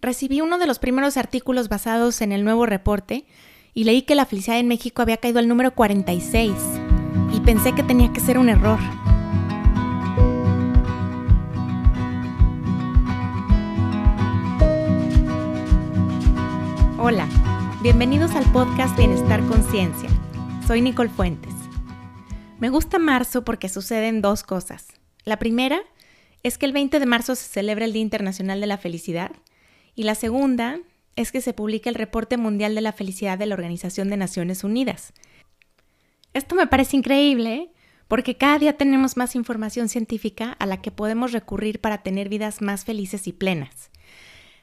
Recibí uno de los primeros artículos basados en el nuevo reporte y leí que la felicidad en México había caído al número 46 y pensé que tenía que ser un error. Hola, bienvenidos al podcast Bienestar Conciencia. Soy Nicole Fuentes. Me gusta marzo porque suceden dos cosas. La primera es que el 20 de marzo se celebra el Día Internacional de la Felicidad y la segunda es que se publica el Reporte Mundial de la Felicidad de la Organización de Naciones Unidas. Esto me parece increíble porque cada día tenemos más información científica a la que podemos recurrir para tener vidas más felices y plenas.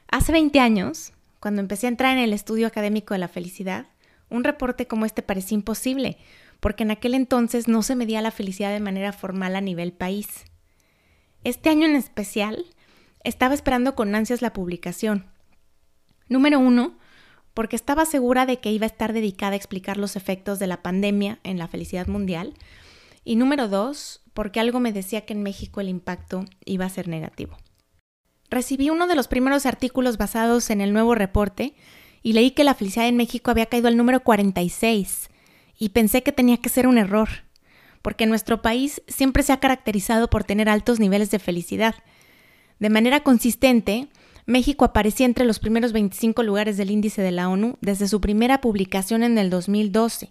Hace 20 años, cuando empecé a entrar en el estudio académico de la felicidad, un reporte como este parecía imposible, porque en aquel entonces no se medía la felicidad de manera formal a nivel país. Este año en especial, estaba esperando con ansias la publicación. Número uno, porque estaba segura de que iba a estar dedicada a explicar los efectos de la pandemia en la felicidad mundial. Y número dos, porque algo me decía que en México el impacto iba a ser negativo. Recibí uno de los primeros artículos basados en el nuevo reporte y leí que la felicidad en México había caído al número 46 y pensé que tenía que ser un error, porque nuestro país siempre se ha caracterizado por tener altos niveles de felicidad de manera consistente, México aparecía entre los primeros 25 lugares del índice de la ONU desde su primera publicación en el 2012.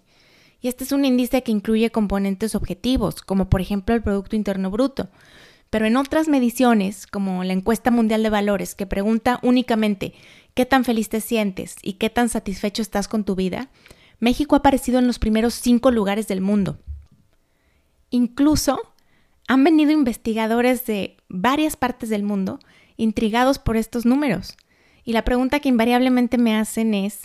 Y este es un índice que incluye componentes objetivos, como por ejemplo el Producto Interno Bruto. Pero en otras mediciones, como la encuesta mundial de valores, que pregunta únicamente qué tan feliz te sientes y qué tan satisfecho estás con tu vida, México ha aparecido en los primeros cinco lugares del mundo. Incluso han venido investigadores de varias partes del mundo intrigados por estos números. Y la pregunta que invariablemente me hacen es,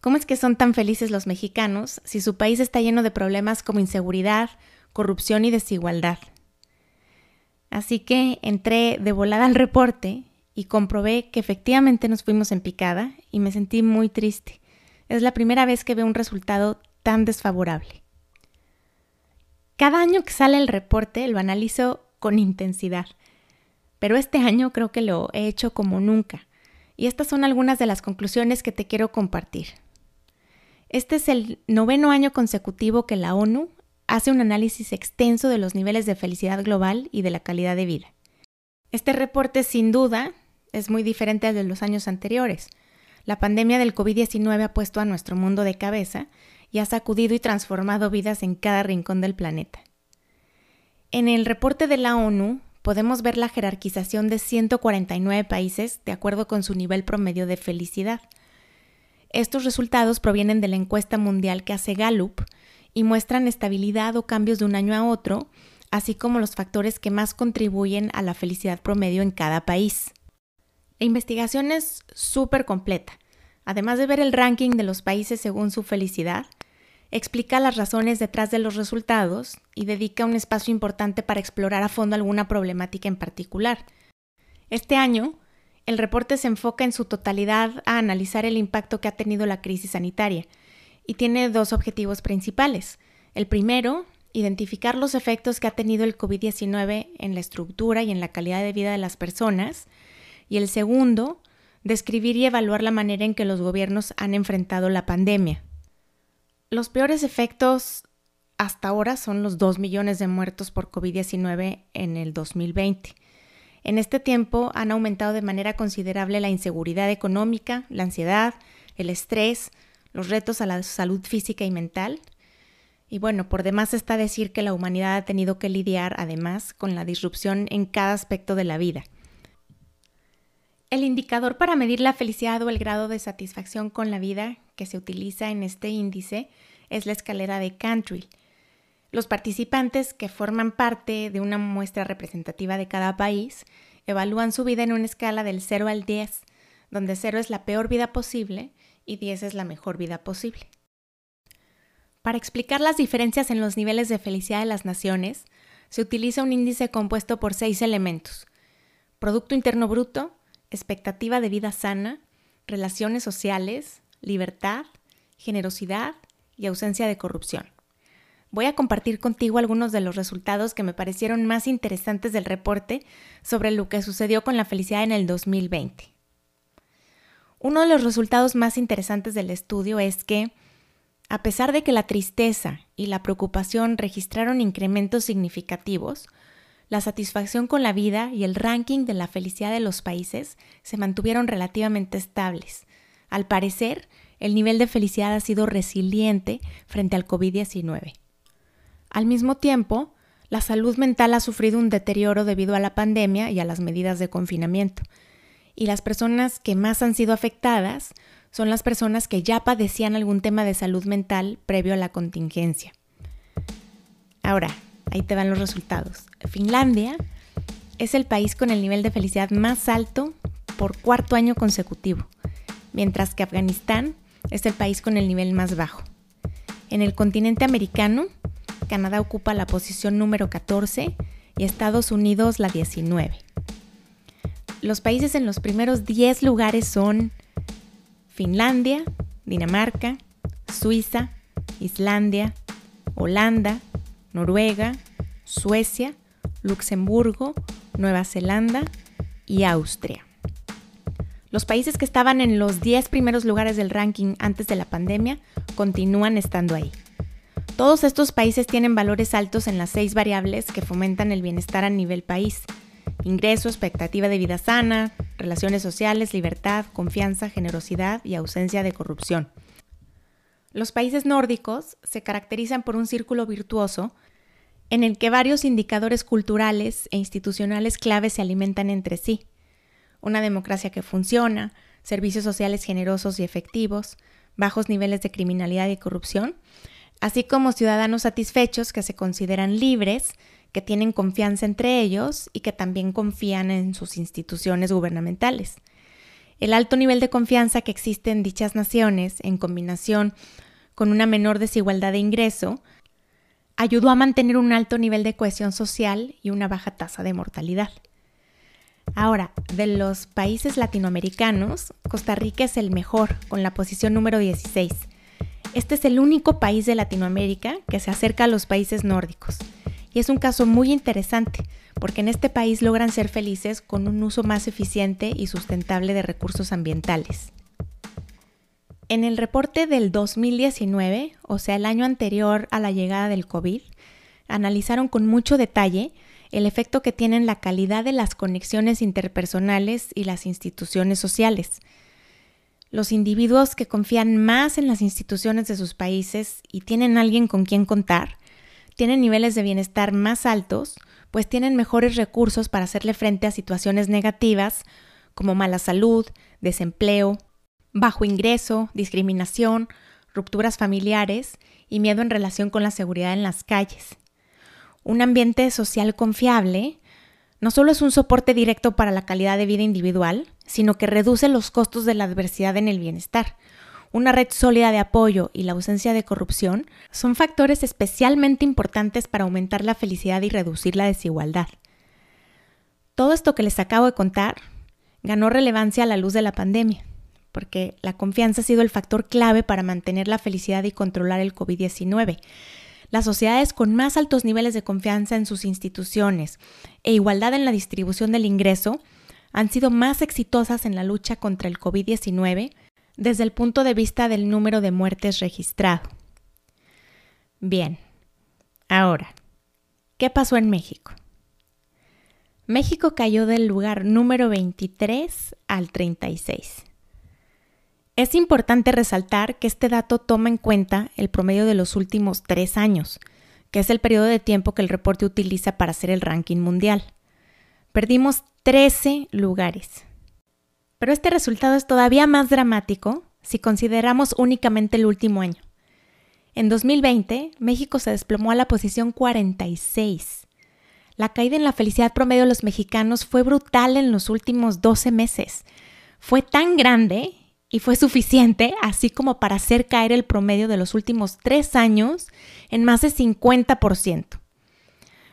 ¿cómo es que son tan felices los mexicanos si su país está lleno de problemas como inseguridad, corrupción y desigualdad? Así que entré de volada al reporte y comprobé que efectivamente nos fuimos en picada y me sentí muy triste. Es la primera vez que veo un resultado tan desfavorable. Cada año que sale el reporte lo analizo con intensidad, pero este año creo que lo he hecho como nunca. Y estas son algunas de las conclusiones que te quiero compartir. Este es el noveno año consecutivo que la ONU hace un análisis extenso de los niveles de felicidad global y de la calidad de vida. Este reporte sin duda es muy diferente al de los años anteriores. La pandemia del COVID-19 ha puesto a nuestro mundo de cabeza y ha sacudido y transformado vidas en cada rincón del planeta. En el reporte de la ONU podemos ver la jerarquización de 149 países de acuerdo con su nivel promedio de felicidad. Estos resultados provienen de la encuesta mundial que hace Gallup y muestran estabilidad o cambios de un año a otro, así como los factores que más contribuyen a la felicidad promedio en cada país. La investigación es súper completa. Además de ver el ranking de los países según su felicidad, explica las razones detrás de los resultados y dedica un espacio importante para explorar a fondo alguna problemática en particular. Este año, el reporte se enfoca en su totalidad a analizar el impacto que ha tenido la crisis sanitaria y tiene dos objetivos principales. El primero, identificar los efectos que ha tenido el COVID-19 en la estructura y en la calidad de vida de las personas. Y el segundo, describir y evaluar la manera en que los gobiernos han enfrentado la pandemia. Los peores efectos hasta ahora son los 2 millones de muertos por COVID-19 en el 2020. En este tiempo han aumentado de manera considerable la inseguridad económica, la ansiedad, el estrés, los retos a la salud física y mental. Y bueno, por demás está decir que la humanidad ha tenido que lidiar además con la disrupción en cada aspecto de la vida. El indicador para medir la felicidad o el grado de satisfacción con la vida que se utiliza en este índice es la escalera de Cantrill. Los participantes que forman parte de una muestra representativa de cada país evalúan su vida en una escala del 0 al 10, donde 0 es la peor vida posible y 10 es la mejor vida posible. Para explicar las diferencias en los niveles de felicidad de las naciones, se utiliza un índice compuesto por seis elementos. Producto Interno Bruto, expectativa de vida sana, relaciones sociales, libertad, generosidad y ausencia de corrupción. Voy a compartir contigo algunos de los resultados que me parecieron más interesantes del reporte sobre lo que sucedió con la felicidad en el 2020. Uno de los resultados más interesantes del estudio es que, a pesar de que la tristeza y la preocupación registraron incrementos significativos, la satisfacción con la vida y el ranking de la felicidad de los países se mantuvieron relativamente estables. Al parecer, el nivel de felicidad ha sido resiliente frente al COVID-19. Al mismo tiempo, la salud mental ha sufrido un deterioro debido a la pandemia y a las medidas de confinamiento. Y las personas que más han sido afectadas son las personas que ya padecían algún tema de salud mental previo a la contingencia. Ahora, ahí te van los resultados. Finlandia es el país con el nivel de felicidad más alto por cuarto año consecutivo, mientras que Afganistán es el país con el nivel más bajo. En el continente americano, Canadá ocupa la posición número 14 y Estados Unidos la 19. Los países en los primeros 10 lugares son Finlandia, Dinamarca, Suiza, Islandia, Holanda, Noruega, Suecia, Luxemburgo, Nueva Zelanda y Austria. Los países que estaban en los 10 primeros lugares del ranking antes de la pandemia continúan estando ahí. Todos estos países tienen valores altos en las seis variables que fomentan el bienestar a nivel país. Ingreso, expectativa de vida sana, relaciones sociales, libertad, confianza, generosidad y ausencia de corrupción. Los países nórdicos se caracterizan por un círculo virtuoso en el que varios indicadores culturales e institucionales claves se alimentan entre sí una democracia que funciona, servicios sociales generosos y efectivos, bajos niveles de criminalidad y corrupción, así como ciudadanos satisfechos que se consideran libres, que tienen confianza entre ellos y que también confían en sus instituciones gubernamentales. El alto nivel de confianza que existe en dichas naciones, en combinación con una menor desigualdad de ingreso, ayudó a mantener un alto nivel de cohesión social y una baja tasa de mortalidad. Ahora, de los países latinoamericanos, Costa Rica es el mejor, con la posición número 16. Este es el único país de Latinoamérica que se acerca a los países nórdicos. Y es un caso muy interesante, porque en este país logran ser felices con un uso más eficiente y sustentable de recursos ambientales. En el reporte del 2019, o sea, el año anterior a la llegada del COVID, analizaron con mucho detalle el efecto que tienen la calidad de las conexiones interpersonales y las instituciones sociales. Los individuos que confían más en las instituciones de sus países y tienen alguien con quien contar, tienen niveles de bienestar más altos, pues tienen mejores recursos para hacerle frente a situaciones negativas como mala salud, desempleo, bajo ingreso, discriminación, rupturas familiares y miedo en relación con la seguridad en las calles. Un ambiente social confiable no solo es un soporte directo para la calidad de vida individual, sino que reduce los costos de la adversidad en el bienestar. Una red sólida de apoyo y la ausencia de corrupción son factores especialmente importantes para aumentar la felicidad y reducir la desigualdad. Todo esto que les acabo de contar ganó relevancia a la luz de la pandemia, porque la confianza ha sido el factor clave para mantener la felicidad y controlar el COVID-19. Las sociedades con más altos niveles de confianza en sus instituciones e igualdad en la distribución del ingreso han sido más exitosas en la lucha contra el COVID-19 desde el punto de vista del número de muertes registrado. Bien, ahora, ¿qué pasó en México? México cayó del lugar número 23 al 36. Es importante resaltar que este dato toma en cuenta el promedio de los últimos tres años, que es el periodo de tiempo que el reporte utiliza para hacer el ranking mundial. Perdimos 13 lugares. Pero este resultado es todavía más dramático si consideramos únicamente el último año. En 2020, México se desplomó a la posición 46. La caída en la felicidad promedio de los mexicanos fue brutal en los últimos 12 meses. Fue tan grande y fue suficiente así como para hacer caer el promedio de los últimos tres años en más de 50%.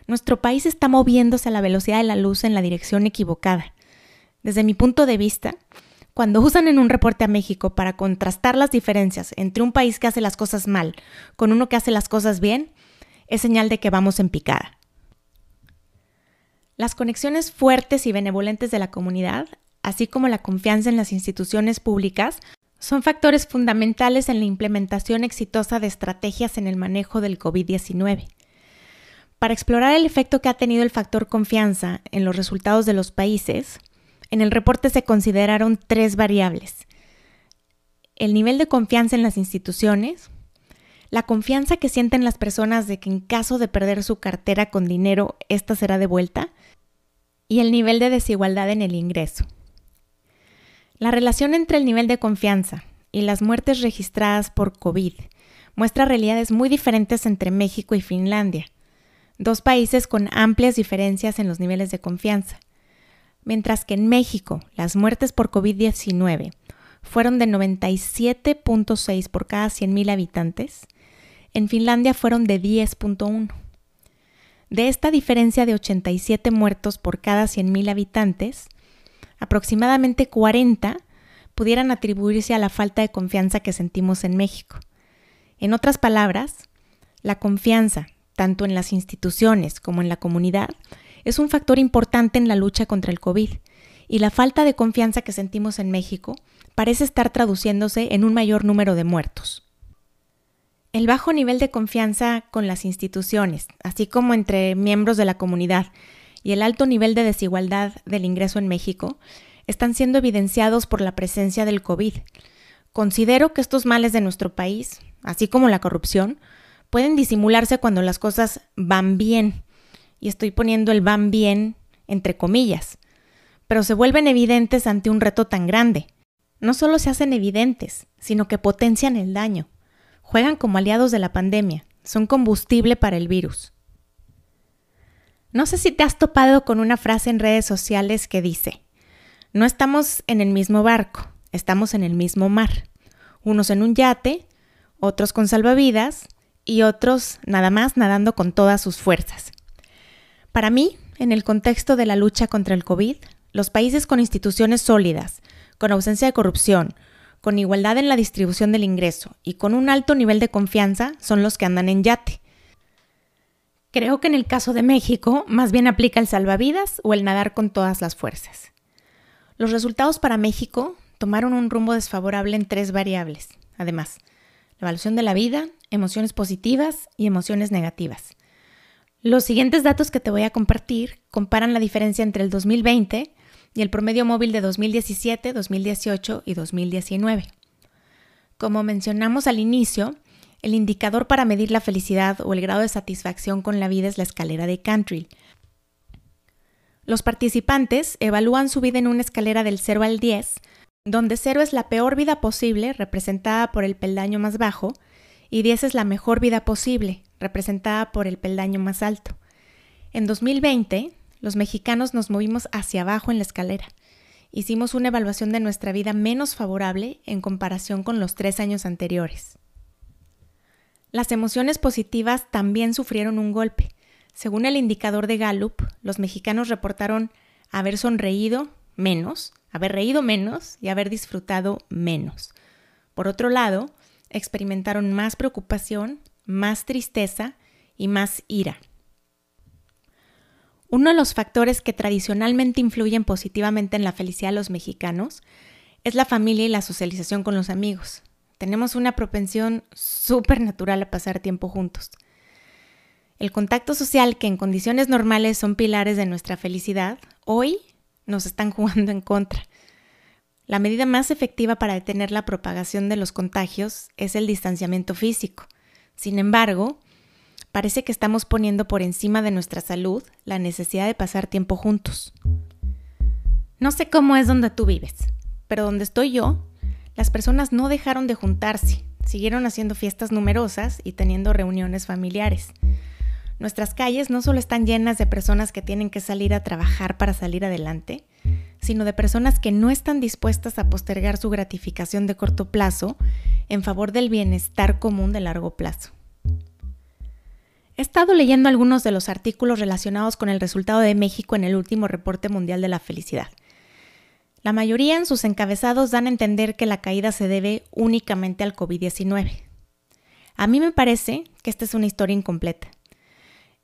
Nuestro país está moviéndose a la velocidad de la luz en la dirección equivocada. Desde mi punto de vista, cuando usan en un reporte a México para contrastar las diferencias entre un país que hace las cosas mal con uno que hace las cosas bien, es señal de que vamos en picada. Las conexiones fuertes y benevolentes de la comunidad así como la confianza en las instituciones públicas, son factores fundamentales en la implementación exitosa de estrategias en el manejo del COVID-19. Para explorar el efecto que ha tenido el factor confianza en los resultados de los países, en el reporte se consideraron tres variables. El nivel de confianza en las instituciones, la confianza que sienten las personas de que en caso de perder su cartera con dinero, ésta será devuelta, y el nivel de desigualdad en el ingreso. La relación entre el nivel de confianza y las muertes registradas por COVID muestra realidades muy diferentes entre México y Finlandia, dos países con amplias diferencias en los niveles de confianza. Mientras que en México las muertes por COVID-19 fueron de 97.6 por cada 100.000 habitantes, en Finlandia fueron de 10.1. De esta diferencia de 87 muertos por cada 100.000 habitantes, aproximadamente 40 pudieran atribuirse a la falta de confianza que sentimos en México. En otras palabras, la confianza, tanto en las instituciones como en la comunidad, es un factor importante en la lucha contra el COVID, y la falta de confianza que sentimos en México parece estar traduciéndose en un mayor número de muertos. El bajo nivel de confianza con las instituciones, así como entre miembros de la comunidad, y el alto nivel de desigualdad del ingreso en México, están siendo evidenciados por la presencia del COVID. Considero que estos males de nuestro país, así como la corrupción, pueden disimularse cuando las cosas van bien. Y estoy poniendo el van bien entre comillas. Pero se vuelven evidentes ante un reto tan grande. No solo se hacen evidentes, sino que potencian el daño juegan como aliados de la pandemia, son combustible para el virus. No sé si te has topado con una frase en redes sociales que dice, no estamos en el mismo barco, estamos en el mismo mar, unos en un yate, otros con salvavidas y otros nada más nadando con todas sus fuerzas. Para mí, en el contexto de la lucha contra el COVID, los países con instituciones sólidas, con ausencia de corrupción, con igualdad en la distribución del ingreso y con un alto nivel de confianza son los que andan en yate. Creo que en el caso de México más bien aplica el salvavidas o el nadar con todas las fuerzas. Los resultados para México tomaron un rumbo desfavorable en tres variables. Además, la evaluación de la vida, emociones positivas y emociones negativas. Los siguientes datos que te voy a compartir comparan la diferencia entre el 2020 y el promedio móvil de 2017, 2018 y 2019. Como mencionamos al inicio, el indicador para medir la felicidad o el grado de satisfacción con la vida es la escalera de Cantrell. Los participantes evalúan su vida en una escalera del 0 al 10, donde 0 es la peor vida posible, representada por el peldaño más bajo, y 10 es la mejor vida posible, representada por el peldaño más alto. En 2020, los mexicanos nos movimos hacia abajo en la escalera. Hicimos una evaluación de nuestra vida menos favorable en comparación con los tres años anteriores. Las emociones positivas también sufrieron un golpe. Según el indicador de Gallup, los mexicanos reportaron haber sonreído menos, haber reído menos y haber disfrutado menos. Por otro lado, experimentaron más preocupación, más tristeza y más ira. Uno de los factores que tradicionalmente influyen positivamente en la felicidad de los mexicanos es la familia y la socialización con los amigos. Tenemos una propensión súper natural a pasar tiempo juntos. El contacto social, que en condiciones normales son pilares de nuestra felicidad, hoy nos están jugando en contra. La medida más efectiva para detener la propagación de los contagios es el distanciamiento físico. Sin embargo, parece que estamos poniendo por encima de nuestra salud la necesidad de pasar tiempo juntos. No sé cómo es donde tú vives, pero donde estoy yo, las personas no dejaron de juntarse, siguieron haciendo fiestas numerosas y teniendo reuniones familiares. Nuestras calles no solo están llenas de personas que tienen que salir a trabajar para salir adelante, sino de personas que no están dispuestas a postergar su gratificación de corto plazo en favor del bienestar común de largo plazo. He estado leyendo algunos de los artículos relacionados con el resultado de México en el último reporte mundial de la felicidad. La mayoría en sus encabezados dan a entender que la caída se debe únicamente al COVID-19. A mí me parece que esta es una historia incompleta.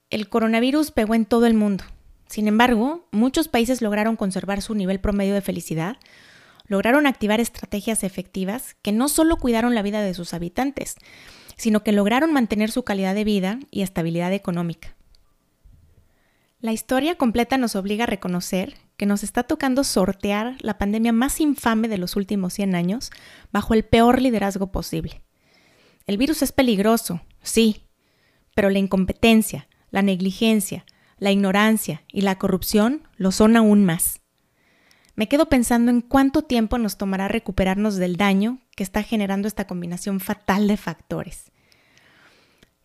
El coronavirus pegó en todo el mundo. Sin embargo, muchos países lograron conservar su nivel promedio de felicidad, lograron activar estrategias efectivas que no solo cuidaron la vida de sus habitantes, sino que lograron mantener su calidad de vida y estabilidad económica. La historia completa nos obliga a reconocer que nos está tocando sortear la pandemia más infame de los últimos 100 años bajo el peor liderazgo posible. El virus es peligroso, sí, pero la incompetencia, la negligencia, la ignorancia y la corrupción lo son aún más. Me quedo pensando en cuánto tiempo nos tomará recuperarnos del daño que está generando esta combinación fatal de factores.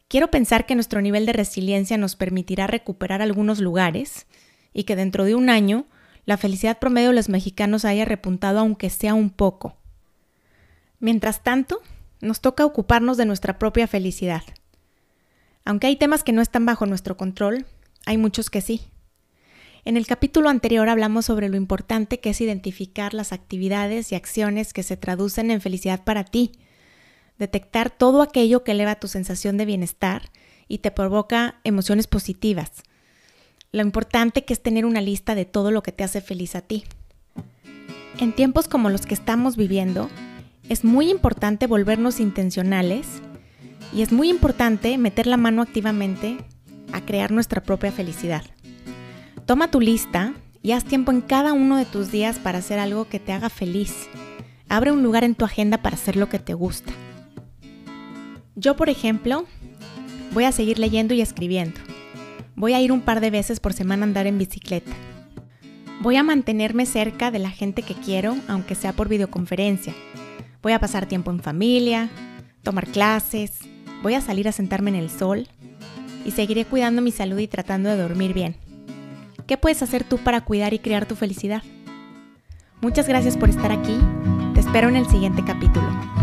Quiero pensar que nuestro nivel de resiliencia nos permitirá recuperar algunos lugares y que dentro de un año la felicidad promedio de los mexicanos haya repuntado aunque sea un poco. Mientras tanto, nos toca ocuparnos de nuestra propia felicidad. Aunque hay temas que no están bajo nuestro control, hay muchos que sí. En el capítulo anterior hablamos sobre lo importante que es identificar las actividades y acciones que se traducen en felicidad para ti, detectar todo aquello que eleva tu sensación de bienestar y te provoca emociones positivas. Lo importante que es tener una lista de todo lo que te hace feliz a ti. En tiempos como los que estamos viviendo, es muy importante volvernos intencionales y es muy importante meter la mano activamente a crear nuestra propia felicidad. Toma tu lista y haz tiempo en cada uno de tus días para hacer algo que te haga feliz. Abre un lugar en tu agenda para hacer lo que te gusta. Yo, por ejemplo, voy a seguir leyendo y escribiendo. Voy a ir un par de veces por semana a andar en bicicleta. Voy a mantenerme cerca de la gente que quiero, aunque sea por videoconferencia. Voy a pasar tiempo en familia, tomar clases, voy a salir a sentarme en el sol y seguiré cuidando mi salud y tratando de dormir bien. ¿Qué puedes hacer tú para cuidar y crear tu felicidad? Muchas gracias por estar aquí. Te espero en el siguiente capítulo.